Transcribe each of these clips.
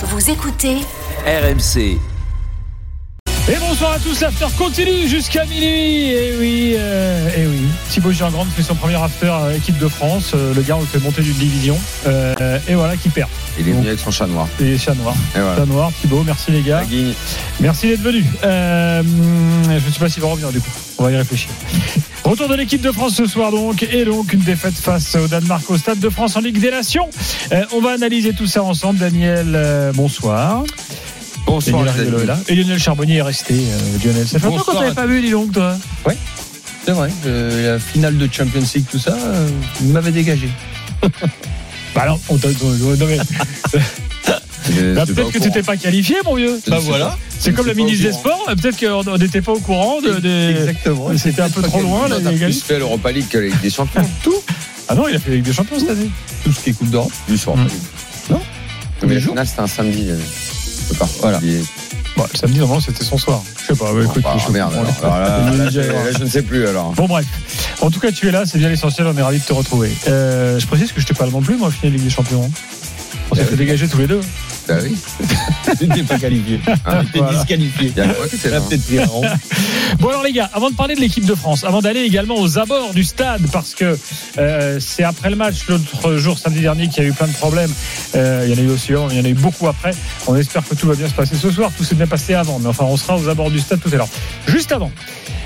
Vous écoutez RMC. Et bonsoir à tous, l'after continue jusqu'à minuit. Et oui, euh, et oui. Thibaut Giangrande fait son premier after à équipe de France. Euh, le gars, on le fait monter d'une division. Euh, et voilà, qui perd. Il est venu avec son chat noir. Et chat noir. Et voilà. Chat noir, Thibaut, merci les gars. Merci d'être venu. Euh, je ne sais pas s'il va revenir du coup. On va y réfléchir. Retour de l'équipe de France ce soir donc et donc une défaite face au Danemark au Stade de France en Ligue des Nations. Euh, on va analyser tout ça ensemble. Daniel, euh, bonsoir. Bonsoir là. Et Lionel Charbonnier est resté. Euh, Lionel, ça fait longtemps qu'on t'avait pas vu, dis donc toi. C'est vrai, euh, la finale de Champions League, tout ça, euh, il m'avait dégagé. Bah non, on t'a- bah, peut-être que courant. t'étais pas qualifié, mon vieux. Bah voilà. C'est comme la ministre des. Sports. euh, Peut-être qu'on n'était pas au courant de, Exactement. C'était un peu trop loin, là, gars. plus fait l'Europa League que la Ligue des Champions. Tout, Ah non, il a fait la Ligue des Champions cette année. tout ce qui est Coupe. Plus sur Mm. Europa League. Non. Mais jours. finale, c'était un samedi. Euh, je peux pas Voilà. oublier. Bon, le samedi, normalement, c'était son soir. Je sais pas. bah, écoute, Ah, je- merde. on- alors. Alors là, on- là, on- je- ne sais plus alors. Bon bref, en tout cas tu es là, c'est bien l'essentiel, on est ravis de te retrouver. Euh, je précise que je t'ai pas non plus moi finale Ligue des Champions. On s'est fait oui. dégager tous les deux. Bah oui. N'étais pas qualifié. Hein, Voilà. disqualifié. Il y a quoi que c'est Tu là as peut-être pris un rond. Bon alors les gars, avant de parler de l'équipe de France, avant d'aller également aux abords du stade, parce que euh, c'est après le match l'autre jour samedi dernier qu'il y a eu plein de problèmes. Euh, il y en a eu aussi, il y en a eu beaucoup après. On espère que tout va bien se passer ce soir. Tout s'est bien passé avant, mais enfin on sera aux abords du stade tout à l'heure. Juste avant.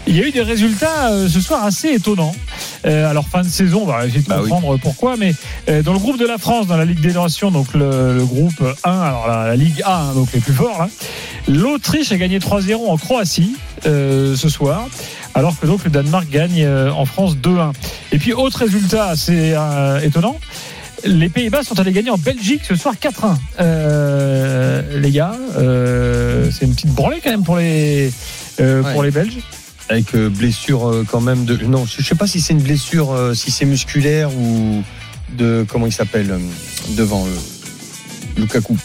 Il y a eu des résultats euh, ce soir assez étonnants. Euh, alors fin de saison, on va essayer de Bah oui. comprendre pourquoi, mais euh, dans le groupe de la France, dans la Ligue des Nations, donc le, le groupe 1, alors la, la Ligue A, hein, donc les plus forts, là, l'Autriche a gagné 3-0 en Croatie euh, ce soir, alors que donc le Danemark gagne euh, en France 2-1. Et puis autre résultat assez euh, étonnant. Les Pays-Bas sont allés gagner en Belgique ce soir 4-1. Euh, les gars, euh, c'est une petite branlée quand même pour les, euh, Ouais. pour les Belges. Avec euh, blessure euh, quand même de. Non, je ne sais pas si c'est une blessure, euh, si c'est musculaire ou de. Comment il s'appelle Devant Lukaku.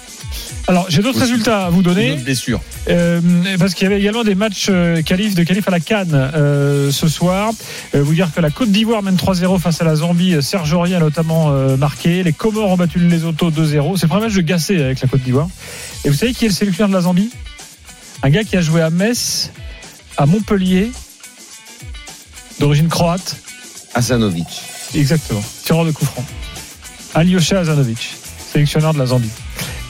Alors j'ai d'autres résultats à vous donner. autre blessure. Euh, parce qu'il y avait également des matchs qualif de qualif à la Cannes euh, ce soir. Euh, vous dire que la Côte d'Ivoire mène 3-0 face à la Zambie. Serge Aurier a notamment marqué. Les Comores ont battu le Lesotho 2-0. C'est le premier match de Gassé avec la Côte d'Ivoire. Et vous savez qui est le sélectionneur de la Zambie? Un gars qui a joué à Metz, à Montpellier, d'origine croate. Asanovic. Exactement. Tireur de coup franc. Alyosha Azanovic, sélectionneur de la Zambie.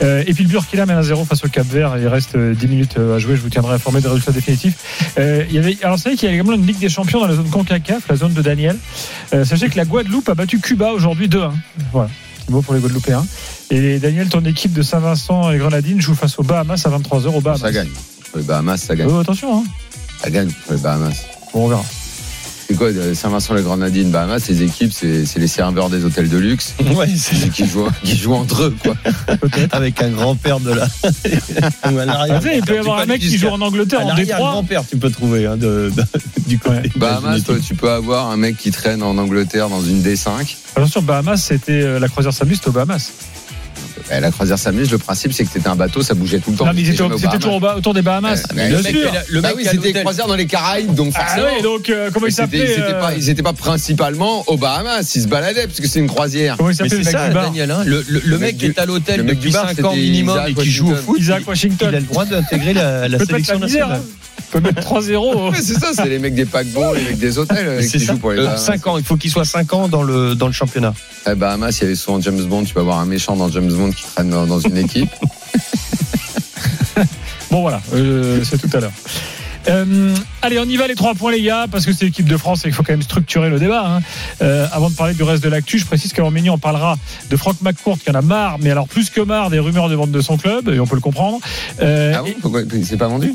Euh, et puis le Burkina mène à 0 face au Cap Vert. Il reste euh, 10 minutes euh, à jouer. Je vous tiendrai informé des résultats définitifs. Euh, il y avait, alors, vous savez qu'il y a également une Ligue des Champions dans la zone CONCACAF, la zone de Daniel. Euh, sachez que la Guadeloupe a battu Cuba aujourd'hui 2-1. Voilà. Petit mot pour les Guadeloupéens. Et Daniel, ton équipe de Saint-Vincent et Grenadines joue face aux Bahamas à 23h au Bahamas. Ça gagne. Les Bahamas, ça gagne. Oh, attention, hein. Ça gagne pour les Bahamas. Bon, on verra. C'est quoi, de Saint-Vincent-les-Grenadines, Bahamas, les équipes, c'est les serveurs des hôtels de luxe Ouais, c'est qui jouent, qui jouent entre eux, quoi. avec un grand-père de la. Ou un arrière- il peut y avoir un mec qui joue en Angleterre, un en Détroit. arrière-grand-père, tu peux trouver hein, de, de- du côté. Ouais. Bahamas, toi, tu peux avoir un mec qui traîne en Angleterre dans une D5. Attention, Bahamas, c'était euh, la croisière Samus, c'était aux Bahamas. Eh, La croisière s'amuse, le principe, c'est que c'était un bateau, ça bougeait tout le temps. Non, mais C'était toujours au autour des Bahamas. Eh, mais bien le sûr. il le mec oui, qui a c'était l'hôtel. croisière dans les Caraïbes, donc Ah forcément. oui, donc euh, comment il s'appelait ils étaient euh, pas, ils étaient pas principalement aux Bahamas, ils se baladaient parce que c'est une croisière. Comment il s'appelait c'est le mec ça, Daniel. hein. Le, le- le Le mec qui est à l'hôtel le mec depuis du bar, 5 ans c'était minimum et qui joue au foot, Isaac il Washington. a le droit d'intégrer la, sélection nationale. Hein. peut mettre 3-0. Ouais, c'est ça, c'est les mecs des paquebots, les mecs des hôtels euh, C'est qui ça. jouent pour les Euh, Bahamas. 5 ans, il faut qu'il soit 5 ans dans le, dans le championnat. Eh, Bahamas, il y avait souvent James Bond, tu peux avoir un méchant dans James Bond qui traîne dans, dans une équipe. Bon voilà, euh, c'est tout à l'heure. Euh, allez, on y va les trois points les gars, parce que c'est l'équipe de France et qu'il faut quand même structurer le débat. hein. Euh, avant de parler du reste de l'actu, je précise qu'avant minuit, on parlera de Franck McCourt qui en a marre, mais alors plus que marre des rumeurs de vente de son club, et on peut le comprendre. Euh, Ah bon et- Pourquoi C'est pas vendu?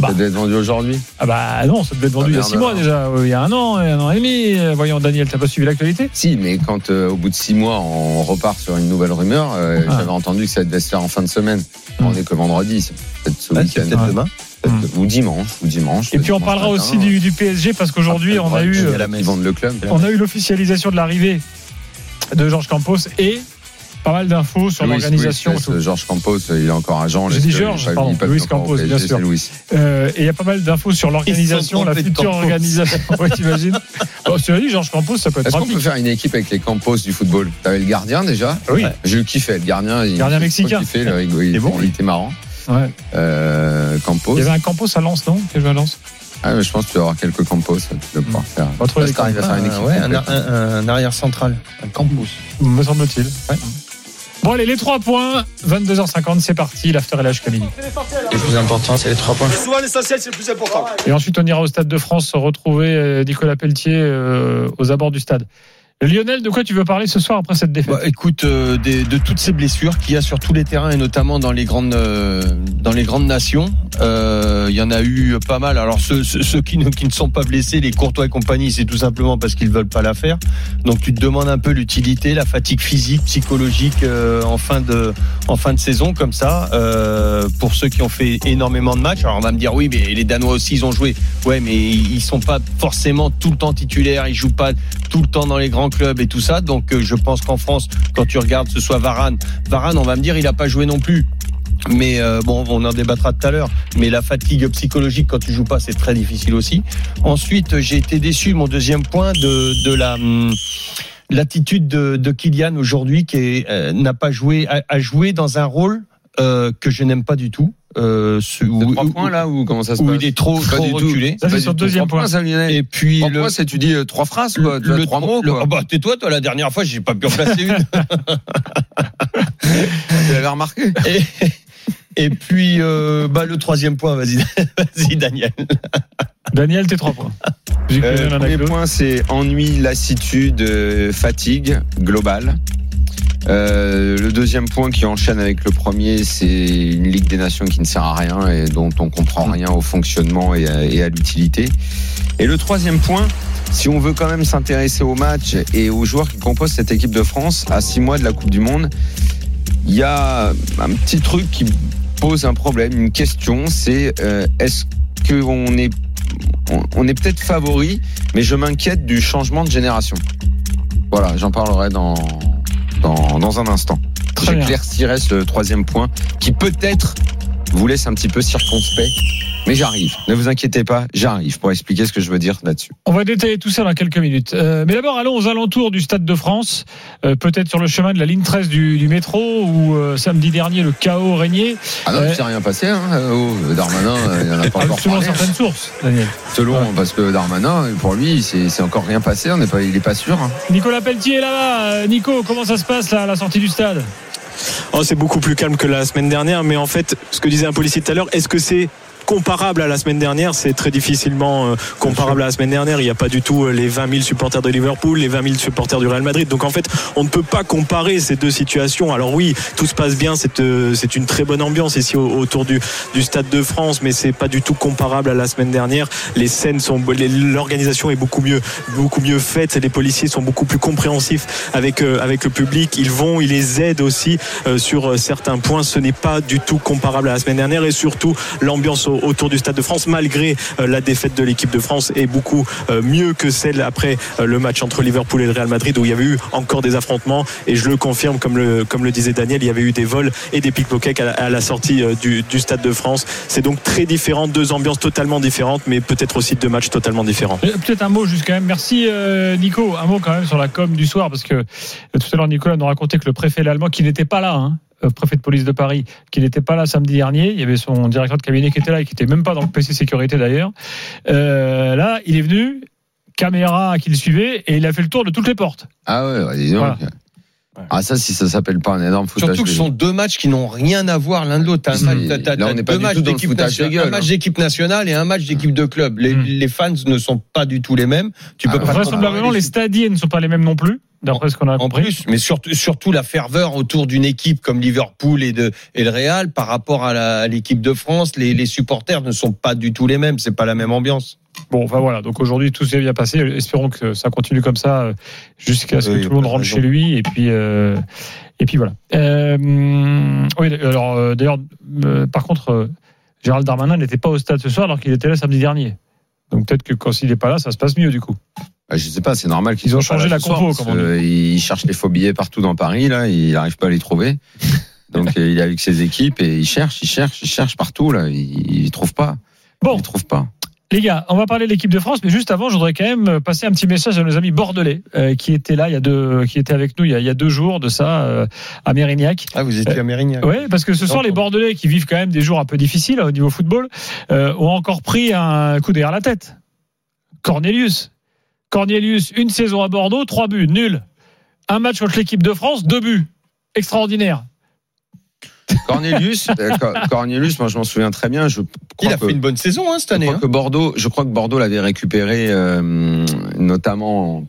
Bah. Ça devait être vendu aujourd'hui? ah bah non, ça devait être vendu Ah, il y a merde, six mois alors. déjà, euh, il y a un an, un an et demi. Euh, Voyons Daniel, t'as pas suivi l'actualité? Si, mais quand euh, au bout de six mois, on repart sur une nouvelle rumeur, euh, Ah. j'avais entendu que ça devait se faire en fin de semaine. Hmm. On est que vendredi, c'est peut-être ce c'est week-end. peut-être Ouais. demain. Ou dimanche, ou dimanche. Et puis on parlera matin, aussi du, du PSG parce qu'aujourd'hui on a eu la on a eu l'officialisation de l'arrivée de Georges Campos et pas mal d'infos sur l'organisation. Georges Campos, il est encore agent. J'ai dit Georges, pardon, Luis Campos, bien sûr. Euh, et il y a pas mal d'infos sur l'organisation, la future Campos. organisation. Ouais, t'imagines Bon, tu l'as dit, Georges Campos, ça peut être Est-ce qu'on peut faire une équipe avec les Campos du football? T'avais le gardien déjà? Oui. Je le kiffais, le gardien. il- Gardien il- mexicain. Il, le rigolo, il, bon, il était marrant. Ouais. Euh, Campos. Il y avait un Campos à Lens, non? Joué à Lens? Ah, mais je pense que tu vas avoir quelques Campos. Tu vas pouvoir faire. On va trouver Parce t'arrives à faire une équipe. Ah, ouais, un, un- un arrière central, un campus. me semble-t-il. Bon, allez, les trois points. 22h50, c'est parti. L'after et l'âge Camille. Le plus important, c'est les trois points. Souvent l'essentiel, c'est le plus important. Et ensuite, on ira au Stade de France retrouver euh, Nicolas Pelletier euh, aux abords du stade. Lionel, de quoi tu veux parler ce soir après cette défaite Bah, écoute, euh, de toutes ces blessures qu'il y a sur tous les terrains et notamment dans les grandes euh, dans les grandes nations, euh, il y en a eu pas mal. Alors ceux, qui, ne, qui ne sont pas blessés, les Courtois et compagnie, c'est tout simplement parce qu'ils veulent pas la faire. Donc tu te demandes un peu l'utilité, la fatigue physique, psychologique en fin de en fin de saison comme ça. Pour ceux qui ont fait énormément de matchs, alors on va me dire oui, mais les Danois aussi ils ont joué. Ouais, mais ils sont pas forcément tout le temps titulaires, ils jouent pas tout le temps dans les grands clubs et tout ça. Donc euh, je pense qu'en France, quand tu regardes, ce soit Varane, Varane, on va me dire, il a pas joué non plus. Mais euh, bon, on en débattra tout à l'heure. Mais la fatigue psychologique quand tu joues pas, c'est très difficile aussi. Ensuite, j'ai été déçu. Mon deuxième point de de la hum, l'attitude de, de Kylian aujourd'hui, qui euh, n'a pas joué, a, a joué dans un rôle que je n'aime pas du tout. Euh, ce- C'est où, trois points là ou comment ça se où passe il est trop, Pas trop du tout. reculé. Ça, c'est sur le deuxième point. ça, Lionel. Et puis Trois le, points, c'est tu dis euh, trois phrases quoi. As trois mots le- quoi. ah bah, tais-toi, toi, la dernière fois, j'ai pas pu en placer une. Tu l'avais remarqué. Et, et puis, euh, bah, le troisième point, vas-y, vas-y, Daniel. Daniel, tes trois points. J'ai Euh, premier point, c'est ennui, lassitude, euh, fatigue globale. Euh, le deuxième point qui enchaîne avec le premier, c'est une Ligue des Nations qui ne sert à rien et dont on comprend rien au fonctionnement et à, et à l'utilité. Et le troisième point, si on veut quand même s'intéresser au match et aux joueurs qui composent cette équipe de France à six mois de la Coupe du Monde, il y a un petit truc qui pose un problème, une question, c'est euh, est-ce qu'on est on, on est peut-être favori, mais je m'inquiète du changement de génération. Voilà, j'en parlerai dans, dans, dans un instant. J'éclaircirai ce troisième point qui peut-être vous laisse un petit peu circonspect, mais j'arrive. Ne vous inquiétez pas, j'arrive pour expliquer ce que je veux dire là-dessus. On va détailler tout ça dans quelques minutes. Euh, mais d'abord, allons aux alentours du Stade de France, euh, peut-être sur le chemin de la ligne 13 du, du métro, où euh, samedi dernier, le chaos régnait. Ah non, il s'est rien passé, hein. oh, Darmanin, il en a pas encore selon parlé. certaines sources, Daniel. Selon, Ouais. parce que Darmanin, pour lui, c'est encore rien passé, on n'est pas, il est pas sûr. hein. Nicolas Pelletier est là-bas. Nico, comment ça se passe là, à la sortie du stade? Oh, c'est beaucoup plus calme que la semaine dernière, mais en fait, ce que disait un policier tout à l'heure, est-ce que c'est comparable à la semaine dernière, c'est très difficilement euh, comparable à la semaine dernière. Il n'y a pas du tout euh, les 20 000 supporters de Liverpool, les 20 000 supporters du Real Madrid. Donc en fait, on ne peut pas comparer ces deux situations. Alors oui, tout se passe bien, c'est euh, une très bonne ambiance ici au- autour du, Stade de France, mais c'est pas du tout comparable à la semaine dernière. Les scènes sont, l'organisation est beaucoup mieux, beaucoup mieux faite. Les policiers sont beaucoup plus compréhensifs avec le public. Ils vont, ils les aident aussi sur certains points. Ce n'est pas du tout comparable à la semaine dernière et surtout l'ambiance au- autour du Stade de France, malgré euh, la défaite de l'équipe de France, est beaucoup euh, mieux que celle après euh, le match entre Liverpool et le Real Madrid où il y avait eu encore des affrontements. Et je le confirme, comme le comme le disait Daniel, il y avait eu des vols et des pickpockets à la, à la sortie du, Stade de France. C'est donc très différent, deux ambiances totalement différentes, mais peut-être aussi deux matchs totalement différents. Peut-être un mot juste quand même. Merci Nico. Un mot quand même sur la com du soir parce que tout à l'heure Nicolas nous racontait que le préfet allemand qui n'était pas là, hein, préfet de police de Paris, qui n'était pas là samedi dernier, il y avait son directeur de cabinet qui était là et qui était même pas dans le PC sécurité d'ailleurs. Euh, là, il est venu, caméra qui le suivait et il a fait le tour de toutes les portes. Ah ouais, ouais, dis donc. Voilà. Ah ça, si ça s'appelle pas un énorme foutage. Surtout que ce sont deux matchs qui n'ont rien à voir l'un de l'autre. T'as deux matchs d'équipe nationale, un match hein. d'équipe nationale et un match d'équipe de club. Les, Mm. les fans ne sont pas du tout les mêmes. Tu peux Ah, pas Vraisemblablement, les stadiers ne sont pas les mêmes non plus, d'après ce qu'on a En compris. plus, mais surtout, surtout la ferveur autour d'une équipe comme Liverpool et, de, et le Real par rapport à l'équipe de France, les, les supporters ne sont pas du tout les mêmes. C'est pas la même ambiance. Bon, enfin voilà. Donc aujourd'hui, tout s'est bien passé. Espérons que ça continue comme ça euh, jusqu'à ce que Oui, tout le monde de rentre raison. chez lui. Et puis, euh, et puis voilà. Euh, oui, alors d'ailleurs, par contre, Gérald Darmanin n'était pas au stade ce soir alors qu'il était là samedi dernier. Donc peut-être que quand il n'est pas là, ça se passe mieux du coup. Bah, je sais pas, c'est normal qu'ils Ils ont changé la compo, Ils cherchent les faux billets partout dans Paris, là, il n'arrive pas à les trouver. Donc il est avec ses équipes et il cherche, il cherche, il cherche partout, là. Il, il trouve pas. Bon. Il trouve pas. Les gars, on va parler de l'équipe de France, mais juste avant, je voudrais quand même passer un petit message à nos amis bordelais euh, qui étaient là, il y a deux, qui étaient avec nous il y a, il y a deux jours de ça euh, à Mérignac. Ah, vous étiez à Mérignac. Oui, parce que ce soir, les Bordelais qui vivent quand même des jours un peu difficiles au niveau football euh, ont encore pris un coup derrière la tête. Cornelius. Cornelius, une saison à Bordeaux, trois buts, nul. Un match contre l'équipe de France, deux buts. Extraordinaire. Cornelius, euh, Cor- Cornelius, moi je m'en souviens très bien. Je crois Il a que- fait une bonne saison hein, cette Je année. crois hein. que Bordeaux, je crois que Bordeaux l'avait récupéré, euh, notamment.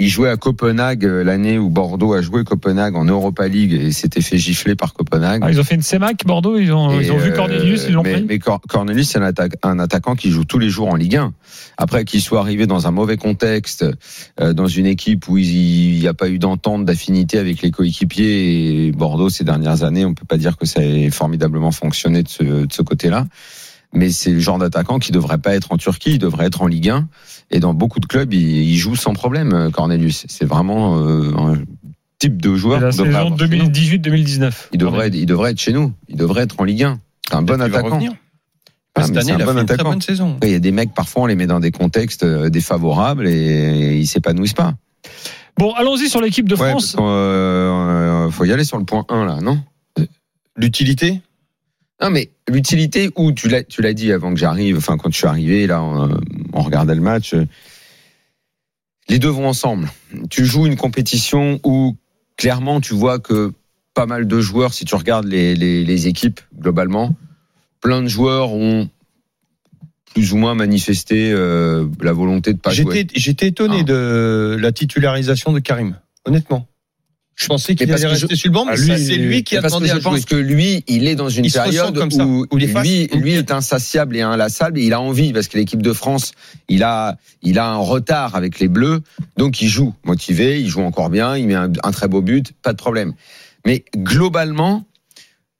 Il jouait à Copenhague euh, l'année où Bordeaux a joué Copenhague en Europa League et s'était fait gifler par Copenhague. Ah, ils ont fait une CEMAC, Bordeaux, ils ont, Et, ils ont vu euh, Cornelius, ils l'ont mais, pris. mais Cor- Cornelius, c'est un, atta- un attaquant qui joue tous les jours en Ligue 1. Après qu'il soit arrivé dans un mauvais contexte, euh, dans une équipe où il n'y a pas eu d'entente, d'affinité avec les coéquipiers, et Bordeaux ces dernières années, on peut pas dire que ça ait formidablement fonctionné de ce, de ce côté-là. Mais c'est le genre d'attaquant qui devrait pas être en Turquie, il devrait être en Ligue 1. Et dans beaucoup de clubs, il, il joue sans problème, euh, Cornelius. C'est vraiment euh, un type de joueur C'est la saison avoir chez nous. 2018-2019. Il devrait, il devrait être chez nous. Il devrait être en Ligue 1. C'est un bon attaquant. Ah, Cette année, c'est un il a bon fait une très attaquant. bonne saison. Il y a des mecs, parfois, on les met dans des contextes euh, défavorables et ils s'épanouissent pas. Bon, allons-y sur l'équipe de France. qu'on, euh, euh, faut y aller sur le point 1, là, non? L'utilité? Non, mais l'utilité, où tu l'as, tu l'as dit avant que j'arrive, enfin, quand je suis arrivé, là, on, on regardait le match. euh, Les deux vont ensemble. Tu joues une compétition où, clairement, tu vois que pas mal de joueurs, si tu regardes les, les, les équipes, globalement, plein de joueurs ont plus ou moins manifesté euh, la volonté de pas jouer. J'étais j'étais étonné Ah. de la titularisation de Karim, honnêtement. Je pensais qu'il allait que je- rester sur le banc, mais Ah, c'est lui qui a parce que demandé je pense que lui, il est dans une Il période comme ça, où, où les faces- lui, lui est insatiable et inlassable et il a envie parce que l'équipe de France, il a, il a un retard avec les Bleus, donc il joue motivé, il joue encore bien, il met un, un très beau but, pas de problème. Mais globalement,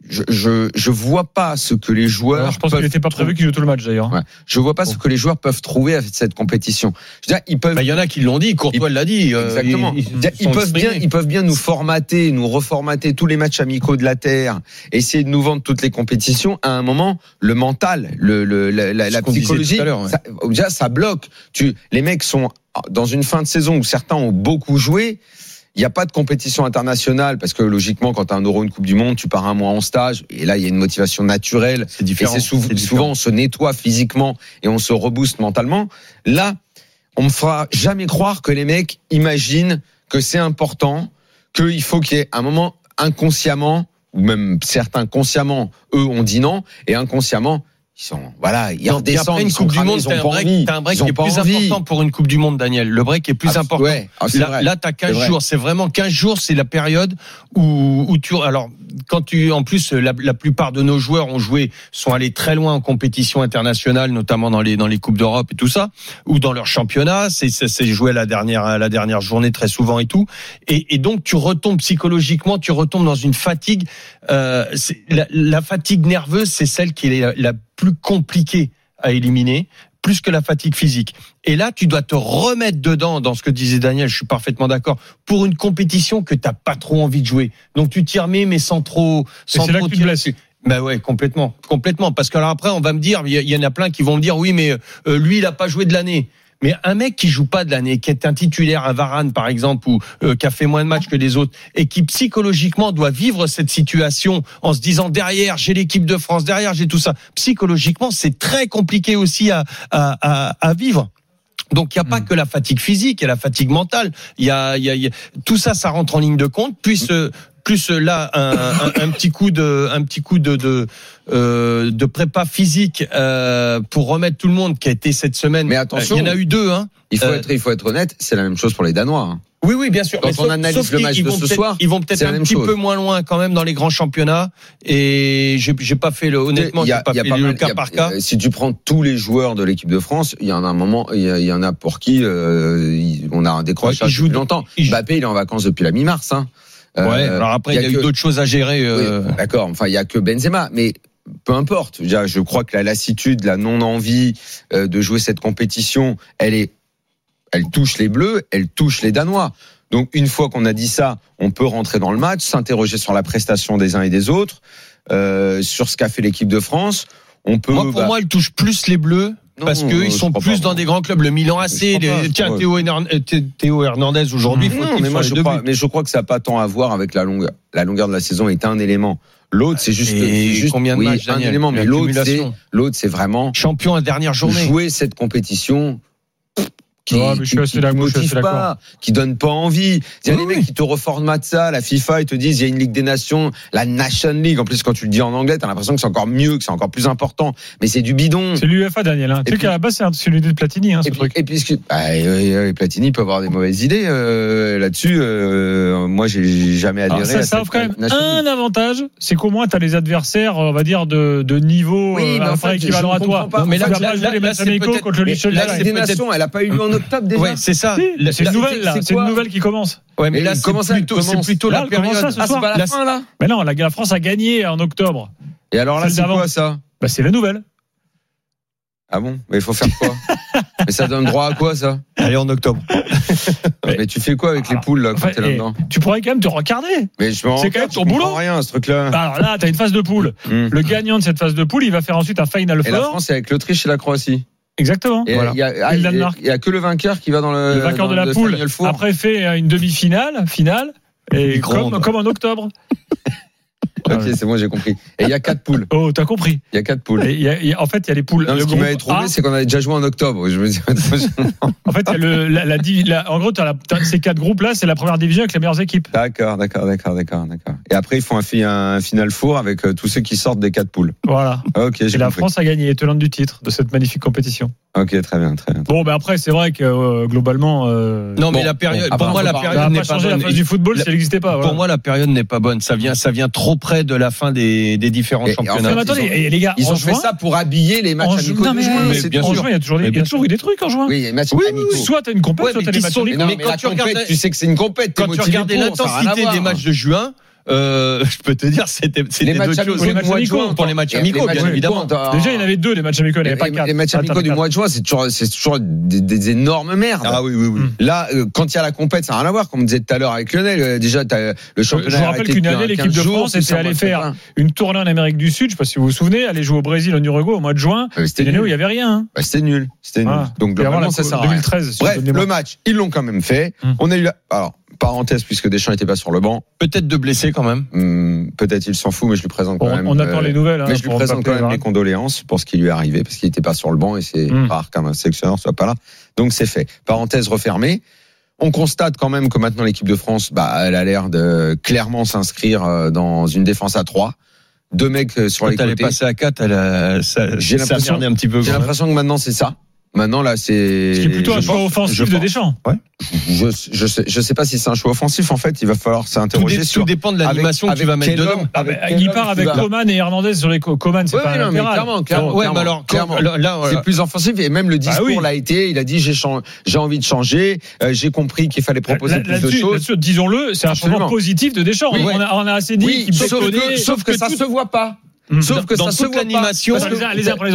je, je, je vois pas ce que les joueurs. Alors, je pense qu'il peuvent n'était pas prévu trouver- qu'il joue tout le match d'ailleurs. Ouais. Je vois pas ce que les joueurs peuvent trouver à cette compétition. Je veux dire, ils peuvent. Bah, Il y en a qui l'ont dit, Courtois l'a dit. euh, Exactement. ils- Ils, ils sont peuvent bien, ils peuvent bien nous formater, nous reformater tous les matchs amicaux de la terre, essayer de nous vendre toutes les compétitions. À un moment, le mental, le, le- la, la- la psychologie, tout à l'heure, ouais. ça, déjà ça bloque. Tu, les mecs sont dans une fin de saison où certains ont beaucoup joué. Il n'y a pas de compétition internationale parce que logiquement, quand tu as un Euro, une Coupe du Monde, tu pars un mois en stage et là il y a une motivation naturelle. C'est Et différent. sou- différent. souvent on se nettoie physiquement et on se rebooste mentalement. Là, on me fera jamais croire que les mecs imaginent que c'est important, qu'il faut qu'il y ait un moment inconsciemment, ou même certains consciemment, eux ont dit non, et inconsciemment, ils sont, voilà, ils et redescendent, après une ils sont Coupe du Monde, t'as un break, t'as un break qui est plus envie. important pour une Coupe du Monde, Daniel. Le break est plus Ah, important. ouais, ah, c'est Là, là, t'as 15 C'est vrai. jours. C'est vraiment 15 jours. C'est la période où, où tu, alors, quand tu, en plus, la, la plupart de nos joueurs ont joué, sont allés très loin en compétition internationale, notamment dans les, dans les Coupes d'Europe et tout ça, ou dans leur championnat. C'est, c'est, joué la dernière, la dernière journée très souvent et tout. Et, et donc, tu retombes psychologiquement, tu retombes dans une fatigue. Euh, la, la fatigue nerveuse, c'est celle qui est la plus compliquée à éliminer plus que la fatigue physique. Et là, tu dois te remettre dedans, dans ce que disait Daniel, je suis parfaitement d'accord, pour une compétition que t'as pas trop envie de jouer. Donc tu t'y remets, mais sans trop, sans c'est là que tu te. Bah ouais, complètement, complètement. Parce que alors après, on va me dire, il y, il y en a plein qui vont me dire, oui, mais euh, lui, il a pas joué de l'année. Mais un mec qui joue pas de l'année, qui est un titulaire, un Varane par exemple, ou euh, qui a fait moins de matchs que les autres, et qui psychologiquement doit vivre cette situation en se disant derrière j'ai l'équipe de France, derrière j'ai tout ça. Psychologiquement, c'est très compliqué aussi à, à, à, à vivre. Donc il n'y a pas que la fatigue physique, il y a la fatigue mentale. Il y a, y a, y a- tout ça, ça rentre en ligne de compte. Puis euh, plus euh, là un, un, un petit coup de, un petit coup de de, euh, de prépa physique euh, pour remettre tout le monde qui a été cette semaine. Mais attention. il y en a eu deux. Hein. Il faut Euh, être, il faut être honnête, c'est la même chose pour les Danois. hein. Oui, oui, bien sûr. Quand Mais on analyse le match de ce soir, ils vont peut-être un petit chose. peu moins loin quand même dans les grands championnats. Et j'ai pas fait le honnêtement, Il y j'ai a- pas il y a fait pas le mal- cas a- par cas. euh, Si tu prends tous les joueurs de l'équipe de France, il y en a un moment, il y, en a pour qui euh, on a un Ouais, décrochage il joue depuis de- longtemps. il Mbappé, il est en vacances depuis la mi-mars. Hein. Euh, ouais. Alors après, il y a, eu que- d'autres choses à gérer. Oui, euh, D'accord. Enfin, il y a que Benzema, mais peu importe. Je crois que la lassitude, la non-envie euh, de jouer cette compétition, elle est elle touche les Bleus, elle touche les Danois. Donc une fois qu'on a dit ça, on peut rentrer dans le match, s'interroger sur la prestation des uns et des autres, euh, sur ce qu'a fait l'équipe de France. On peut. Moi, pour bah, moi, elle touche plus les Bleus. Parce qu'ils sont plus dans des grands clubs. Le Milan AC, tiens, ouais. Théo, Hernandez, euh, Théo Hernandez aujourd'hui, mais je crois, buts. mais je crois que ça n'a pas tant à voir avec la longueur. La longueur de la saison est un élément. L'autre, c'est juste, combien de oui, matchs, un élément, mais l'autre, c'est, L'accumulation. l'autre, c'est vraiment Champion à dernière journée. jouer cette compétition qui, Ouais, mais je suis qui- assez qui pas, qui donne pas envie. Il y a Oui, des oui. mecs qui te reformatent ça, la FIFA, ils te disent il y a une Ligue des Nations, la Nation League. En plus, quand tu le dis en anglais, t'as l'impression que c'est encore mieux, que c'est encore plus important. Mais c'est du bidon. C'est l'UEFA, Daniel. Hein. Tu sais puis- qu'à la base, c'est l'idée de Platini, hein, ce Et puis, truc. et puis, ce que- bah, euh, Platini peut avoir des mauvaises idées euh, là-dessus. euh, moi, j'ai jamais adhéré. Alors ça, à ça offre quand même League. un avantage, c'est qu'au moins tu as les adversaires, on va dire, de, de niveau Oui, euh, mais à en peu près fait, équivalent à toi. Mais là, là, les c'est peut-être-. La Ligue des Nations, elle a pas eu lieu en octobre déjà. Ouais, c'est ça. C'est une là- nouvelle, là. c'est une nouvelle qui commence. Ouais, mais Et là, comment c'est plutôt, c'est plutôt Là, la commence période. ça ce Ah, c'est soir. pas la Là, fin là Mais non, la, la France a gagné en octobre. Et alors là, c'est quoi ça Bah, c'est la nouvelle. Ah bon? Mais il faut faire quoi? Mais ça donne droit à quoi ça? Est en octobre. Mais- Mais tu fais quoi avec les poules là quand t'es et là-dedans? tu pourrais quand même te regarder. Mais je c'est quand même ton boulot. rien ce truc-là. Bah, Alors là, tu as une phase de poule. Hmm. Le gagnant de cette phase de poule, il va faire ensuite un Final Et la Four. France c'est avec l'Autriche et la Croatie. Exactement. Et Voilà. il y a, ah, il a- il que le vainqueur qui va dans le, Le vainqueur dans de la le poule, après fait une demi-finale, finale, et comme, comme en octobre. Ok, c'est bon, j'ai compris. Et il y a quatre poules. Oh, t'as compris. Il y a quatre poules. Et il y a- il y a- en fait, il y a les poules. Non, le ce qui m'avait troublé, A. c'est qu'on avait déjà joué en octobre. Je me dis, En fait, il y a le, la, la divi- la- en gros, ces quatre groupes-là, c'est la première division avec les meilleures équipes. d'accord, d'accord, d'accord, d'accord, d'accord. Et après, ils font un, un final four avec euh, tous ceux qui sortent des quatre poules. Voilà. Ok, Et la. France a gagné, tenante du titre de cette magnifique compétition. Ok, très bien, très bien. Bon, ben après, c'est vrai que euh, globalement. euh, Non, mais Bon, la période, bon, pour ah, moi, la période n'est pas bonne. du football si elle n'existait pas. Pour moi, la période n'est pas bonne. Ça vient, ça vient trop près de la fin des, des différents Et- championnats. Non, mais ils attendez, ont- et les gars, Ils en ont juin, fait ça pour habiller les matchs amicaux non, du mais, bien en sûr. juin, il y a toujours des, Mais il y a bien toujours eu des trucs en juin. Oui, il y a les matchs Oui, oui, amicaux. oui. Soit t'as une compète, Ouais, soit t'as des qui matchs sont- amicaux. Mais non, Mais mais quand tu regardes- tu sais que c'est une compète. Quand tu à l'intensité des matchs de juin, euh, je peux te dire, c'était c'était Les matchs amicaux les matchs pour les matchs amicaux, bien évidemment. Déjà, il y en avait deux, les matchs amicaux, il n'y Les, avait pas quatre. les matchs amicaux as du mois de juin, c'est toujours, c'est toujours des, des énormes merdes. Ah oui, oui, oui. Mm. Là, euh, quand il y a la compète, ça n'a rien à voir. Comme on disait tout à l'heure avec Lionel, euh, déjà, t'as le championnat. je vous a rappelle qu'une année, l'équipe 15 de France était allée faire une tournée en Amérique du Sud, je ne sais pas si vous vous souvenez, aller jouer au Brésil, en Uruguay au mois de juin. Euh, C'était C'était une année où il nul. n'y avait rien. hein. Bah, C'était nul. C'était nul. Donc, globalement, ça sert à rien. 2013, si Bref, le match, ils l'ont quand même fait. Mm. On a eu alors, parenthèse, puisque Deschamps n'était pas sur le banc, Peut-être de blessés quand même. hum, peut-être il s'en fout, mais je lui présente quand même. on attend euh, les nouvelles. hein, Mais je lui présente quand même voilà. mes condoléances pour ce qui lui est arrivé, parce qu'il n'était pas sur le banc et c'est Mm. rare qu'un sélectionneur soit pas là. Donc c'est fait. Parenthèse refermée. On constate quand même que maintenant l'équipe de France, bah, elle a l'air de clairement s'inscrire euh, dans une défense à trois. Deux mecs euh, sur Quand les elle est côtés. passée à 4, elle a, ça, J'ai ça l'impression- un petit peu. J'ai quand l'impression que maintenant c'est ça. Maintenant là c'est. Ce qui est plutôt un choix pense- offensif je de Deschamps. Je, je sais, je sais pas si c'est un choix offensif. En fait, il va falloir Tout, s'interroger dé- sur. tout dépend de l'animation que tu vas mettre dedans. homme- Ah, bah, il part avec Coman et Hernandez sur les co- Coman, c'est Ouais, pas un mais clairement, clairement. Ouais, alors, clairement. là, C'est plus offensif et même le discours Bah oui. l'a été. Il a dit j'ai envie de changer. euh, j'ai compris qu'il fallait proposer Là- plus de là-dessus- choses. Disons-le, c'est un changement positif de Deschamps. On, a, assez dit sauf peut que, donner- sauf que ça se voit pas. Hum. Sauf que Dans ça se toute l'animation.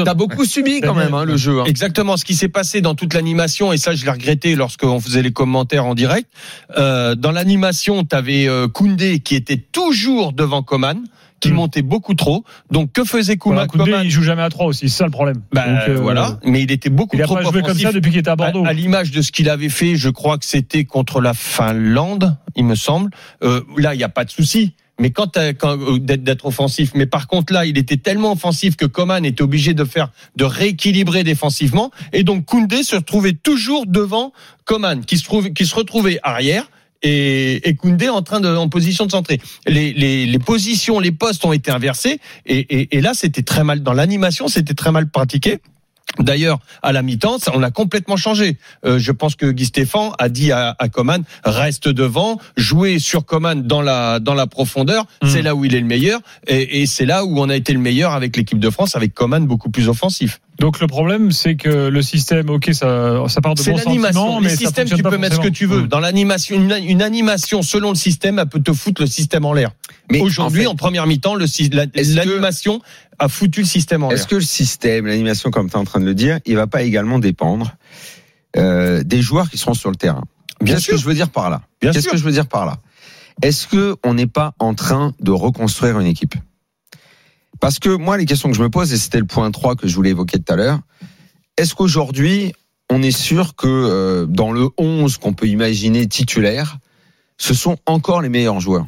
T'as beaucoup subi quand même hein, le jeu. hein. Exactement. Ce qui s'est passé dans toute l'animation, et ça, je l'ai regretté lorsqu'on faisait les commentaires en direct. Euh, dans l'animation, tu avais Koundé qui était toujours devant Coman, qui Mm. montait beaucoup trop. Donc, que faisait Voilà, Kouma- Koundé, Coman il joue jamais à 3 aussi, c'est ça le problème. Bah, Donc, euh, Voilà. Mais il était beaucoup Il a trop pas joué comme ça depuis qu'il était à Bordeaux. À, à l'image de ce qu'il avait fait, je crois que c'était contre la Finlande, il me semble. Euh, là, il n'y a pas de souci. Mais quand, quand euh, d'être offensif, mais par contre là, il était tellement offensif que Coman était obligé de faire de rééquilibrer défensivement, et donc Koundé se retrouvait toujours devant Coman, qui se trouve, qui se retrouvait arrière. Et, et Koundé en train de en position de centrer. Les, les, les positions, les postes ont été inversés et, et, et là c'était très mal dans l'animation, c'était très mal pratiqué. D'ailleurs, à la mi-temps, on a complètement changé. Euh, je pense que Guy Stéphane a dit à, à Coman reste devant, jouez sur Coman dans la dans la profondeur. Mm. C'est là où il est le meilleur, et, et c'est là où on a été le meilleur avec l'équipe de France, avec Coman beaucoup plus offensif. Donc le problème, c'est que le système, ok, ça, ça part de C'est bons l'animation. sentiments, Les mais ça systèmes, fonctionne tu peux mettre ce que tu veux. Dans l'animation, une, une animation selon le système, elle peut te foutre le système en l'air. Mais Aujourd'hui, en première mi-temps, le la- l'animation a foutu le système en l'air. Est-ce que le système, l'animation, comme tu es en train de le dire, il va pas également dépendre euh, des joueurs qui seront sur le terrain? Bien Qu'est-ce sûr. que je veux dire par là? Bien Qu'est-ce que je veux dire par là? Est-ce que on n'est pas en train de reconstruire une équipe? Parce que moi, les questions que je me pose, et c'était le point 3 que je voulais évoquer tout à l'heure, est-ce qu'aujourd'hui, on est sûr que euh, dans le 11 qu'on peut imaginer titulaire, ce sont encore les meilleurs joueurs?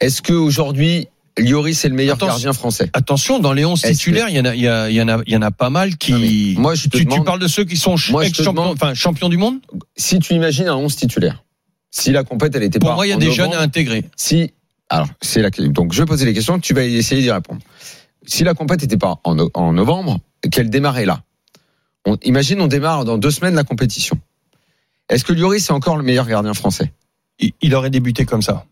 Est-ce qu'aujourd'hui, Lloris est le meilleur Attention. gardien français? Attention, dans les 11 Est-ce titulaires, il y en a, il y, a, il y en a, il y en a pas mal qui. Moi, je te tu, tu demande- parles de ceux qui sont Moi, demande- enfin champions du monde? Si tu imagines un 11 titulaire, si la compète, elle était Pour pas moi, il y a des novembre, jeunes à intégrer. Si, alors, c'est la Donc, je vais poser les questions, tu vas essayer d'y répondre. Si la compète n'était pas en, no- en novembre, qu'elle démarrait là. On, imagine, on démarre dans deux semaines la compétition. Est-ce que Lloris est encore le meilleur gardien français? Il, il aurait débuté comme ça.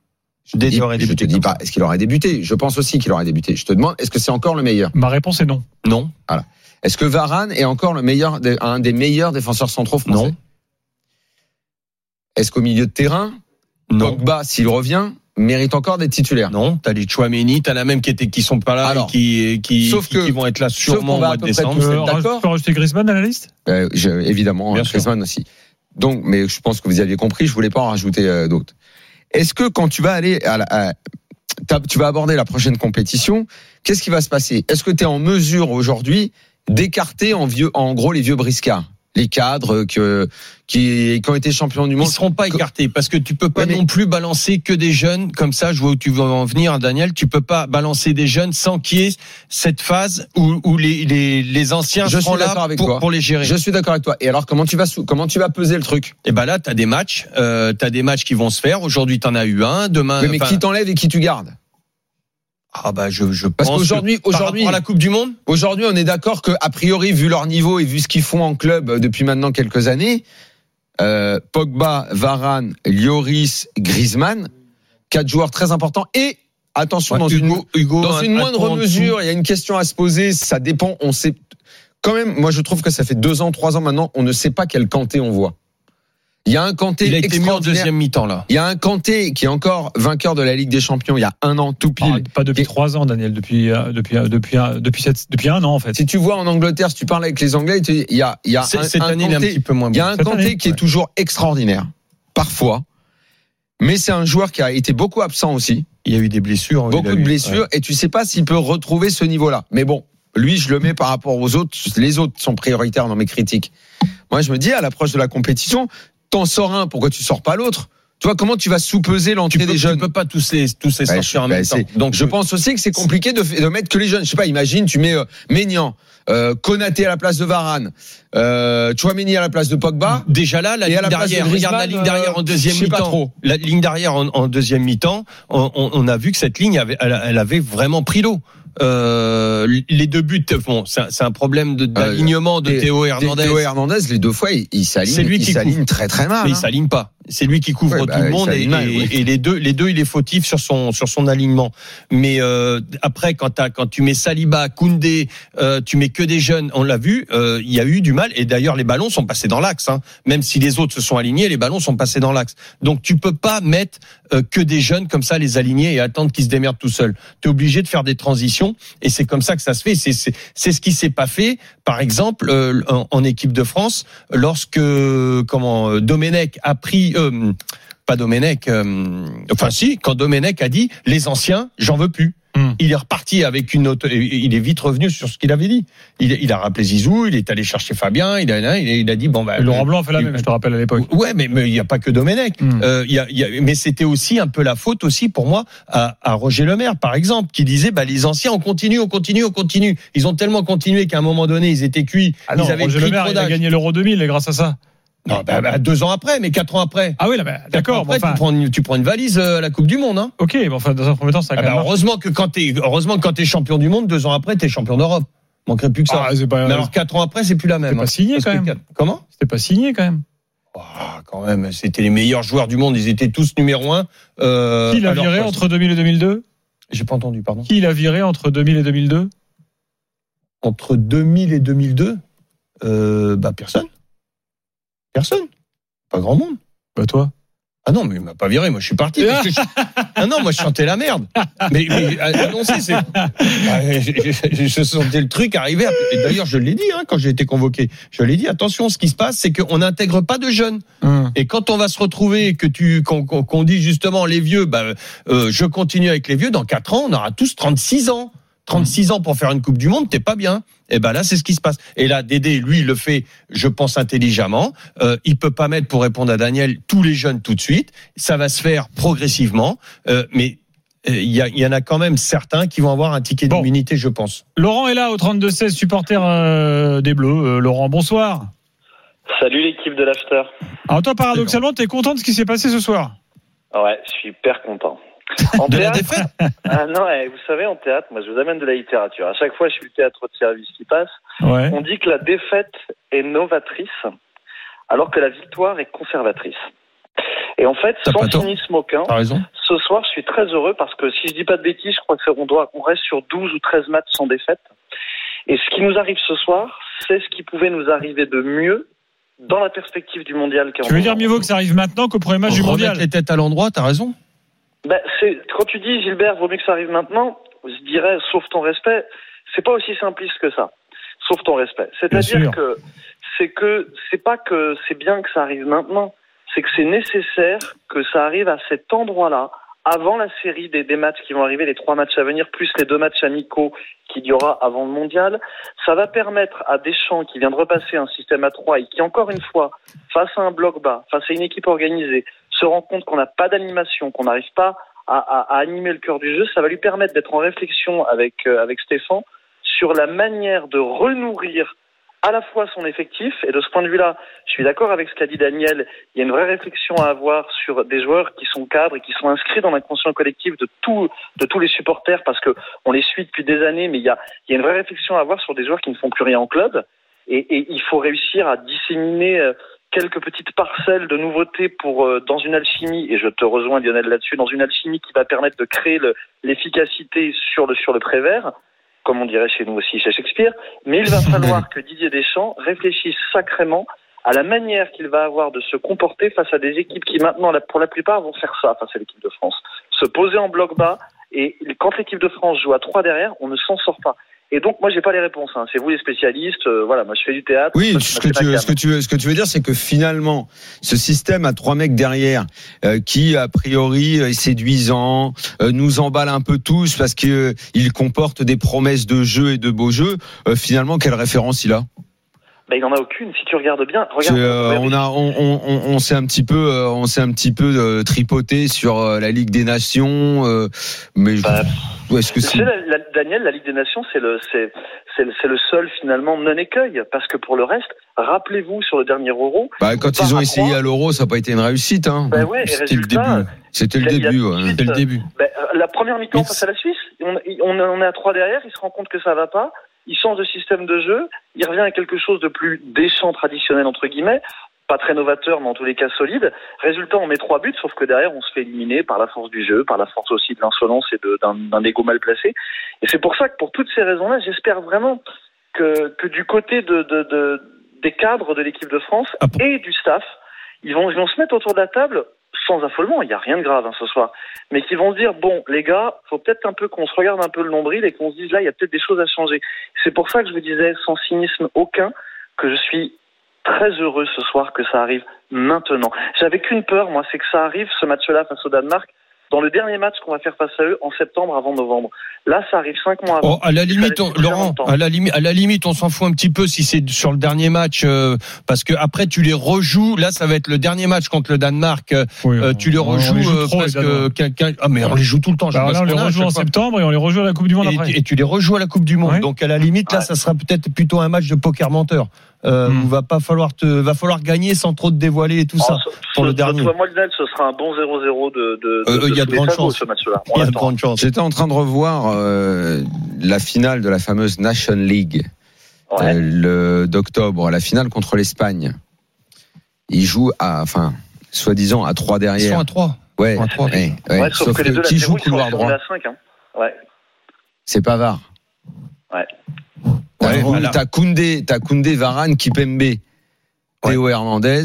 Je, Je il aurait je te débuté dis pas, est-ce qu'il aurait débuté Je pense aussi qu'il aurait débuté. Je te demande, est-ce que c'est encore le meilleur? Ma réponse est non. Non, Est-ce que Varane est encore le meilleur, un des meilleurs défenseurs centraux français? Non, Est-ce qu'au milieu de terrain, non. Pogba, s'il revient, mérite encore d'être titulaire Non, t'as les Chouameni, t'as la même qui étaient, qui sont pas là Alors, et qui, qui, sauf qui, que- qui vont être là sauf sûrement qu'on au va mois de décembre. d'accord tu peux rajouter Griezmann à la liste? Euh, je- évidemment, Bien hein, sûr. Griezmann aussi. Donc, mais je pense que vous aviez compris, je voulais pas en rajouter euh, d'autres. Est-ce que quand tu vas aller à, la- à- tu vas aborder la prochaine compétition, qu'est-ce qui va se passer? Est-ce que tu es en mesure aujourd'hui d'écarter en vieux, en gros les vieux briscards, les cadres que, qui, qui ont été champions du Ils monde seront pas écartés parce que tu peux pas Ouais, mais- non plus balancer que des jeunes comme ça. Je vois où tu veux en venir, Daniel. Tu peux pas balancer des jeunes sans qu'il y ait cette phase où, où les, les, les anciens Je seront là avec pour, toi. pour les gérer. Je suis d'accord avec toi. Et alors, comment tu vas, comment tu vas peser le truc? Et ben là, t'as des matchs, euh, t'as des matchs qui vont se faire. Aujourd'hui, t'en as eu un. Demain, Oui, Mais qui t'enlève et qui tu gardes? Ah bah je, je Parce pense qu'aujourd'hui, aujourd'hui, la Coupe du Monde, Aujourd'hui, on est d'accord que, a priori, vu leur niveau et vu ce qu'ils font en club euh, depuis maintenant quelques années, euh, Pogba, Varane, Lloris, Griezmann, quatre joueurs très importants. Et attention, dans une, Hugo, Hugo, dans un- une un moindre mesure, il y a une question à se poser. Ça dépend. On sait quand même. Moi, je trouve que ça fait deux ans, trois ans maintenant, on ne sait pas quel Kanté on voit. Il y a un Kanté Il a été mis en deuxième mi-temps là. Il y a un Kanté qui est encore vainqueur de la Ligue des Champions il y a un an tout pile. Ah, Pas depuis Et- trois ans, Daniel, depuis euh, depuis euh, depuis un- depuis cette- depuis un an en fait. Si tu vois en Angleterre, si tu parles avec les Anglais, il y a, il y a C'est- un, Cette un année, il est un Kanté- petit peu moins Il y a un Kanté année, qui est toujours extraordinaire, parfois. Mais c'est un joueur qui a été beaucoup absent aussi, Il y a eu des blessures. beaucoup de eu- blessures, ouais. et tu sais pas s'il peut retrouver ce niveau-là. Mais bon, lui, je le mets par rapport aux autres. Les autres sont prioritaires dans mes critiques. Moi, je me dis, à l'approche de la compétition, t'en sors un, pourquoi tu sors pas l'autre? Tu vois, comment tu vas sous-peser Tu l'entrée des tu jeunes peux pas tous les tous les Ouais, sortir en bah, même temps. Donc je pense aussi que c'est compliqué de, de mettre que les jeunes. Je sais pas, imagine, tu mets euh, Maignan, euh, Konaté à la place de Varane, euh, Chouameni à la place de Pogba. Déjà là, la à ligne la place de d'arrière, regarde la ligne d'arrière en euh, deuxième je sais pas mi-temps. trop. La ligne d'arrière en, en deuxième mi-temps, on, on- on a vu que cette ligne avait, elle, elle avait vraiment pris l'eau. Euh, les deux buts, bon, c'est un, c'est un problème de- d'alignement de Théo Théo Hernandez. Hernandez, les deux fois, il, il s'aligne, C'est lui il qui s'aligne très très mal. mais il hein. s'aligne pas. C'est lui qui couvre Ouais, tout bah, le il monde et, s'aligne mal, et- oui. et les deux, les deux, il est fautif sur son sur son alignement. Mais euh, après, quand quand tu mets Saliba, Koundé, euh, tu mets que des jeunes, on l'a vu, euh, il y a eu du mal. Et d'ailleurs, les ballons sont passés dans l'axe. Hein. Même si les autres se sont alignés, les ballons sont passés dans l'axe. Donc tu peux pas mettre euh, que des jeunes comme ça, les aligner et attendre qu'ils se démerdent tout seuls. Tu es obligé de faire des transitions et c'est comme ça que ça se fait. C'est c'est c'est ce qui s'est pas fait, par exemple, euh, en, en équipe de France, lorsque comment Domenech a pris. Euh, pas Domenech, euh, enfin si, quand Domenech a dit les anciens, j'en veux plus. Hmm. Il est reparti avec une autre, il est vite revenu sur ce qu'il avait dit. Il, il a rappelé Zizou, il est allé chercher Fabien, il a, il a, dit bon bah. Laurent Blanc a fait la il- même, je te rappelle à l'époque. Ouais, mais il n'y a pas que Domenech. Hmm. Euh, il y a, il y a- mais c'était aussi un peu la faute aussi pour moi à, à Roger Lemaire, par exemple, qui disait bah les anciens on continue, on continue, on continue. Ils ont tellement continué qu'à un moment donné ils étaient cuits. Ah non, ils avaient Roger pris Le Maire, trop il a gagné l'Euro 2000 et grâce à ça. Non, bah, bah, deux ans après, mais quatre ans après. Ah oui, bah, d'accord. Après, mais enfin, tu, prends une, tu prends une valise euh, à la Coupe du Monde. Hein. ok, mais enfin, dans un premier temps, ça a Ah quand bah, heureusement que quand t'es heureusement que quand t'es champion du monde, deux ans après, t'es champion d'Europe. Manquerait plus que ça. Ah, c'est pas, mais alors quatre ans après, c'est plus la même. c'était pas hein. signé Parce quand même. Comment? C'était pas signé quand même. Ah, Quand même, c'était les meilleurs joueurs du monde. Ils étaient tous numéro un. Euh, Qui l'a viré entre 2000 et 2002 J'ai pas entendu, pardon. Qui l'a viré entre 2000 et 2002 Entre 2000 et 2002, euh, bah personne. Personne. Pas grand monde. Bah toi. Ah non, mais il m'a pas viré, moi je suis parti. Parce que je... Ah non, moi je chantais la merde. Mais, mais annoncé, c'est. Ah, je, je- sentais le truc arriver. Et d'ailleurs, je l'ai dit hein, quand j'ai été convoqué. Je l'ai dit, attention, ce qui se passe, c'est qu'on n'intègre pas de jeunes. Hum. Et quand on va se retrouver, que tu qu'on dit justement les vieux, bah, euh, je continue avec les vieux, dans 4 ans, on aura tous 36 ans. 36 ans pour faire une Coupe du Monde, t'es pas bien. Et ben là, c'est ce qui se passe. Et là, Dédé, lui, il le fait, je pense, intelligemment. Euh, il peut pas mettre, pour répondre à Daniel, tous les jeunes tout de suite. Ça va se faire progressivement. Euh, mais euh, il y, a- il y en a quand même certains qui vont avoir un ticket Bon. d'immunité, je pense. Laurent est là au 32-16, supporter euh, des Bleus. Euh, Laurent, bonsoir. Salut l'équipe de l'After. Alors toi, paradoxalement, t'es content de ce qui s'est passé ce soir? Ouais, je suis hyper content. En De la théâtre, défaite ah non, eh, vous savez, en théâtre, moi je vous amène de la littérature. À chaque fois, je suis le théâtre de service qui passe. Ouais. On dit que la défaite est novatrice, alors que la victoire est conservatrice. Et en fait, sans cynisme aucun, ce soir, je suis très heureux parce que si je dis pas de bêtises, je crois que c'est- on reste sur 12 ou 13 matchs sans défaite. Et ce qui nous arrive ce soir, c'est ce qui pouvait nous arriver de mieux dans la perspective du mondial. qui est en Tu veux dire mieux vaut que ça arrive maintenant qu'au premier match du mondial les têtes à l'endroit, t'as raison. Ben, c'est quand tu dis Gilbert, vaut mieux que ça arrive maintenant. Je dirais, sauf ton respect, c'est pas aussi simpliste que ça. Sauf ton respect. C'est-à-dire que c'est que c'est pas que c'est bien que ça arrive maintenant, c'est que c'est nécessaire que ça arrive à cet endroit-là, avant la série des, des matchs qui vont arriver, les trois matchs à venir, plus les deux matchs amicaux qu'il y aura avant le mondial. Ça va permettre à Deschamps, qui vient de repasser un système à trois et qui, encore une fois, face à un bloc bas, face à une équipe organisée, se rend compte qu'on n'a pas d'animation, qu'on n'arrive pas à, à- à animer le cœur du jeu, ça va lui permettre d'être en réflexion avec, euh, avec Stéphane sur la manière de renourrir à la fois son effectif, et de ce point de vue-là, je suis d'accord avec ce qu'a dit Daniel, il y a une vraie réflexion à avoir sur des joueurs qui sont cadres et qui sont inscrits dans l'inconscient collectif de, tout, de tous les supporters, parce que on les suit depuis des années, mais il y a, il y a une vraie réflexion à avoir sur des joueurs qui ne font plus rien en club, et, et il faut réussir à disséminer euh, quelques petites parcelles de nouveautés pour euh, dans une alchimie et je te rejoins Lionel là-dessus dans une alchimie qui va permettre de créer le- l'efficacité sur le sur le prévert comme on dirait chez nous aussi chez Shakespeare mais il va falloir que Didier Deschamps réfléchisse sacrément à la manière qu'il va avoir de se comporter face à des équipes qui maintenant pour la plupart vont faire ça face à l'équipe de France. Se poser en bloc bas et quand l'équipe de France joue à trois derrière on ne s'en sort pas et donc moi j'ai pas les réponses hein. c'est vous les spécialistes euh, voilà moi je fais du théâtre Oui, ce que, tu, cam. ce, que tu, veux- ce que tu veux dire, c'est que finalement, ce système à trois mecs derrière, euh, qui a priori est séduisant, euh, nous emballe un peu tous parce que euh, comporte des promesses de jeu et de beaux jeux. euh, finalement, quelle référence il a? Ben, il n'en a aucune. Si tu regardes bien, regarde. euh, On a, on, on, on, on s'est un petit peu, euh, on s'est un petit peu euh, tripoté sur euh, la Ligue des Nations, euh, mais je- Bah, est-ce que Tu c'est sais, la- la- Daniel, la Ligue des Nations, c'est le, c'est, c'est, le- c'est le seul finalement non-écueil, parce que pour le reste, rappelez-vous sur le dernier Euro, bah, quand ils ont essayé à l'Euro, ça n'a pas été une réussite. Hein. ben ouais, C'était le début. C'était le début. ouais. suite, C'était le début. ben, euh, la première mi-temps face à la Suisse, on, on, on est à trois derrière, il se rend compte que ça va pas, il change de système de jeu, il revient à quelque chose de plus déchant traditionnel entre guillemets, pas très novateur, mais en tous les cas solide. Résultat, on met trois buts, sauf que derrière, on se fait éliminer par la force du jeu, par la force aussi de l'insolence et d'un égo mal placé. Et c'est pour ça que pour toutes ces raisons-là, j'espère vraiment que, que du côté de, de, de- des cadres de l'équipe de France Ah et du staff, ils vont, ils vont se mettre autour de la table sans affolement, il n'y a rien de grave hein, ce soir, mais qui vont se dire, bon, les gars, faut peut-être un peu qu'on se regarde un peu le nombril et qu'on se dise, là, il y a peut-être des choses à changer. C'est pour ça que je vous disais, sans cynisme aucun, que je suis très heureux ce soir que ça arrive maintenant. J'avais qu'une peur, moi, c'est que ça arrive, ce match-là, face au Danemark, dans le dernier match qu'on va faire face à eux en septembre avant novembre. Là, ça arrive cinq mois avant. Oh, à la limite, on- Laurent, à la limite, à la limite, on s'en fout un petit peu si c'est sur le dernier match, euh, parce que après tu les rejoues. Là, ça va être le dernier match contre le Danemark. euh, Oui, euh, on- tu les on rejoues joue euh, trop, les presque Danois. quelqu'un. Ah mais on les joue tout le temps. je Bah, là, on les rejoue en fois. septembre et on les rejoue à la Coupe du Monde après. Et, et tu les rejoues à la Coupe du Monde. Ouais. Donc à la limite, là, Ouais. ça sera peut-être plutôt un match de poker menteur. Euh, où va pas falloir te, va falloir gagner sans trop te dévoiler et tout ça. Ce- pour le ce- dernier. Toi, moi, Lionel, ce sera un bon 0-0 de, de, Euh, de, il y a de grandes chances. ce match-là. Il y a de grandes chances. J'étais en train de revoir euh, la finale de la fameuse Nation League Ouais. euh, le d'octobre, la finale contre l'Espagne. Ils jouent à, enfin, soi-disant à trois Ils sont derrière. à 3 Ouais, à trois. ouais, ouais. Ouais, sauf, que les deux qui joue ils sont couloir droit à 5. Hein. Ouais. C'est Pavard. Ouais. T'as voilà. Koundé, t'as Koundé, Varane, Kipembe, Théo Hernandez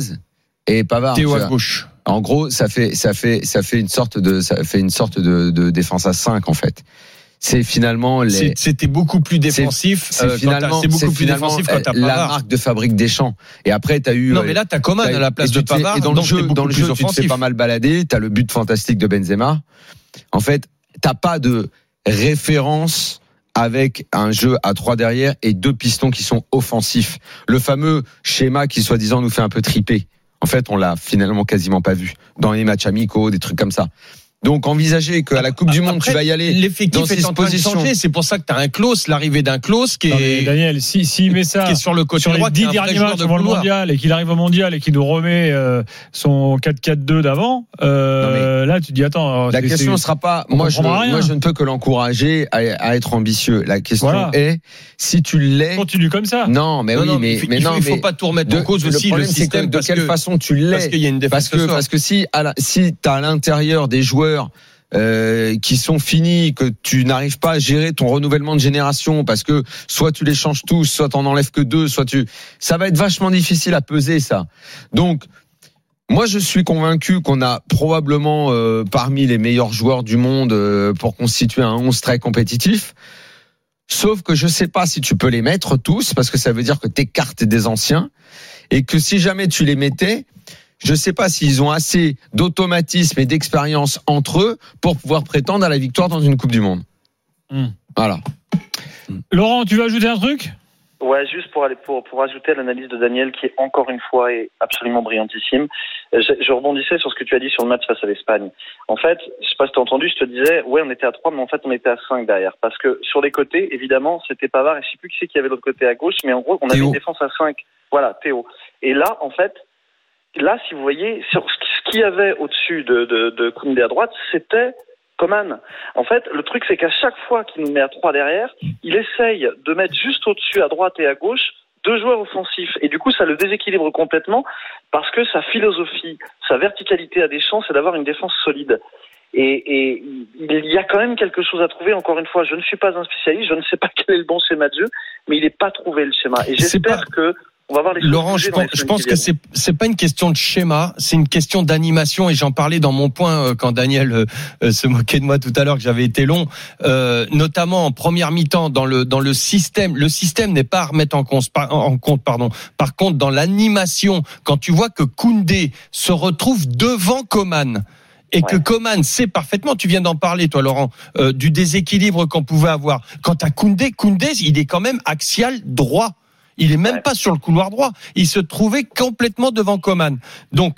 et Pavard. Théo à gauche. En gros, ça fait, ça fait, ça fait une sorte de, ça fait une sorte de, de défense à 5 en fait. C'est finalement les. C'était beaucoup plus défensif. C'est euh, finalement, c'est beaucoup plus défensif quand t'as euh, la marque de fabrique des champs. Et après, t'as eu. Non, euh, mais là, t'as Coman à la place de Pavard. Et dans le jeu, dans le jeu, tu te fais pas mal balader. T'as le but fantastique de Benzema. En fait, t'as pas de référence avec un jeu à trois derrière et deux pistons qui sont offensifs. Le fameux schéma qui soi-disant nous fait un peu triper. En fait, on l'a finalement quasiment pas vu dans les matchs amicaux, des trucs comme ça. Donc envisager qu'à la Coupe du Monde, Après, tu vas y aller. L'effectif dans est en train de changer. C'est pour ça que t'as un close, l'arrivée d'un close qui est, Daniel, si- s'il met ça qui est sur le côté sur les droit. qui est dix un vrai derniers joueur matchs avant le mondial et qu'il arrive au mondial et qu'il nous remet euh, son 4-4-2 d'avant, euh, là tu te dis attends. La question ne sera pas. Moi je, moi, je ne peux que l'encourager à, à être ambitieux. La question Voilà. est si tu l'es. continue comme ça. Non, mais Non, oui, non, mais, mais il faut, il faut pas tout remettre de- en cause le aussi le problème, c'est de quelle que façon tu parce l'es. qu'il y a une défense Parce que parce que si si t'as à l'intérieur des joueurs euh, qui sont finis, que tu n'arrives pas à gérer ton renouvellement de génération parce que soit tu les changes tous, soit t'en enlèves que deux, soit tu, ça va être vachement difficile à peser ça. Donc moi, je suis convaincu qu'on a probablement euh, parmi les meilleurs joueurs du monde euh, pour constituer un 11 très compétitif. Sauf que je sais pas si tu peux les mettre tous parce que ça veut dire que t'écartes des anciens et que si jamais tu les mettais, je sais pas s'ils ont assez d'automatisme et d'expérience entre eux pour pouvoir prétendre à la victoire dans une Coupe du Monde. Hmm. Voilà. Laurent, tu veux ajouter un truc? Ouais, juste pour aller pour pour ajouter à l'analyse de Daniel qui est encore une fois est absolument brillantissime. Euh, Je, je rebondissais sur ce que tu as dit sur le match face à l'Espagne. En fait, je sais pas si t'as entendu, je te disais, ouais, on était à 3, mais en fait, on était à 5 derrière. Parce que sur les côtés, évidemment, c'était Pavard et je sais plus qui c'est qui avait l'autre côté à gauche, mais en gros, on avait Théo. une défense à 5. Voilà, Théo. Et là, en fait, là, si vous voyez, sur ce qu'il y avait au-dessus de, de, de Koundé à droite, c'était Coman. En fait, le truc, c'est qu'à chaque fois qu'il nous met à 3 derrière, il essaye de mettre juste au-dessus à droite et à gauche deux joueurs offensifs. Et du coup, ça le déséquilibre complètement parce que sa philosophie, sa verticalité à des champs, c'est d'avoir une défense solide. Et, et il y a quand même quelque chose à trouver. Encore une fois, je ne suis pas un spécialiste, je ne sais pas quel est le bon schéma de jeu, mais il n'est pas trouvé le schéma. Et j'espère que on va voir les choses Laurent, je pense, je que c'est c'est pas une question de schéma, c'est une question d'animation et j'en parlais dans mon point euh, quand Daniel euh, euh, se moquait de moi tout à l'heure que j'avais été long, euh, notamment en première mi-temps dans le dans le système. Le système n'est pas à remettre en compte, par- en compte pardon. Par contre, dans l'animation, quand tu vois que Koundé se retrouve devant Coman et que. Coman sait parfaitement, tu viens d'en parler toi Laurent, euh, du déséquilibre qu'on pouvait avoir. Quant à Koundé, Koundé, il est quand même axial droit. Il est même Ouais. pas sur le couloir droit. Il se trouvait complètement devant Coman. Donc,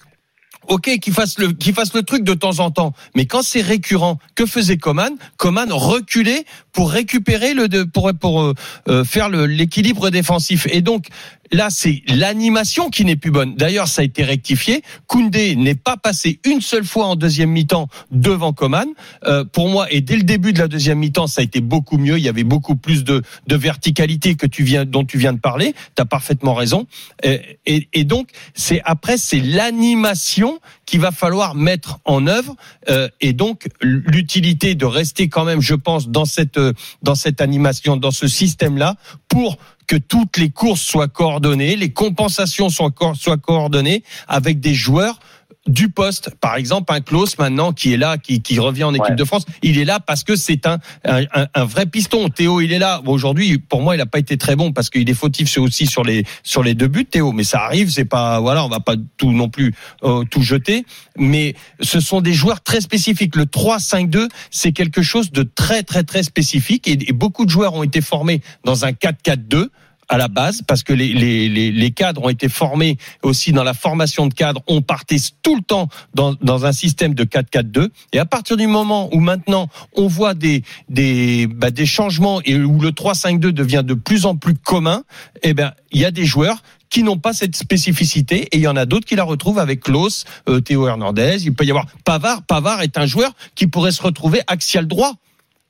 ok, qu'il fasse le, qu'il fasse le truc de temps en temps. Mais quand c'est récurrent, que faisait Coman? Coman reculait pour récupérer le, pour pour euh, euh, faire l'équilibre défensif. Et donc là, c'est l'animation qui n'est plus bonne. D'ailleurs, ça a été rectifié. Koundé n'est pas passé une seule fois en deuxième mi-temps devant Coman. Euh, pour moi, et dès le début de la deuxième mi-temps, ça a été beaucoup mieux. Il y avait beaucoup plus de, de verticalité que tu viens, dont tu viens de parler. Tu as parfaitement raison. Et, et, et donc, c'est après, c'est l'animation qu'il va falloir mettre en œuvre. Euh, et donc, l'utilité de rester quand même, je pense, dans cette, euh, dans cette animation, dans ce système-là, pour que toutes les courses soient coordonnées, les compensations soient, co- soient coordonnées avec des joueurs du poste. Par exemple, un Klaus maintenant qui est là, qui, qui revient en équipe Ouais. de France, il est là parce que c'est un, un, un- vrai piston. Théo, il est là. Bon, Aujourd'hui, pour moi, il n'a pas été très bon parce qu'il est fautif aussi sur les sur les deux buts, Théo. Mais ça arrive, c'est pas voilà, on va pas tout non plus euh, tout jeter. Mais ce sont des joueurs très spécifiques. Le 3-5-2, c'est quelque chose de très très très spécifique et, et beaucoup de joueurs ont été formés dans un 4-4-2 à la base parce que les, les, les, les cadres ont été formés aussi dans la formation de cadres. On partait tout le temps dans, dans un système de 4-4-2 et à partir du moment où maintenant on voit des des, bah, des changements et où le 3-5-2 devient de plus en plus commun, eh ben il y a des joueurs qui n'ont pas cette spécificité et il y en a d'autres qui la retrouvent avec Klaus, euh, Théo Hernandez. Il peut y avoir Pavard. Pavard est un joueur qui pourrait se retrouver axial droit.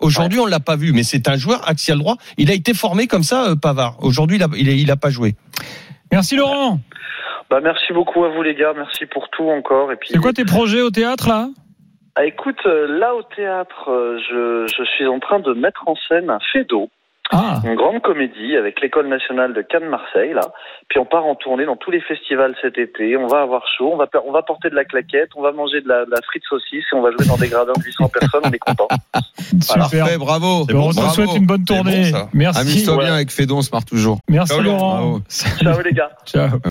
Aujourd'hui, on l'a pas vu, mais c'est un joueur axial droit. Il a été formé comme ça, euh, Pavard. Aujourd'hui, il a, il, a, il a pas joué. Merci Laurent. Bah, merci beaucoup à vous les gars, merci pour tout encore. Et puis, C'est quoi tes projets au théâtre là? Ah, écoute, euh, là au théâtre, euh, je, je suis en train de mettre en scène un fait d'eau. Ah, Une grande comédie avec l'école nationale de Cannes-Marseille là. Puis on part en tournée dans tous les festivals cet été. On va avoir chaud, on va per- on va porter de la claquette, on va manger de la, de la frite saucisse et on va jouer dans des gradins de 800 personnes. On est content. super. Parfait, bravo. on te souhaite une bonne bon, tournée. Merci. Amuse-toi Ouais. bien avec Fédon, on se marre toujours. Merci Ciao, Laurent. Bravo. Ciao les gars. Ciao.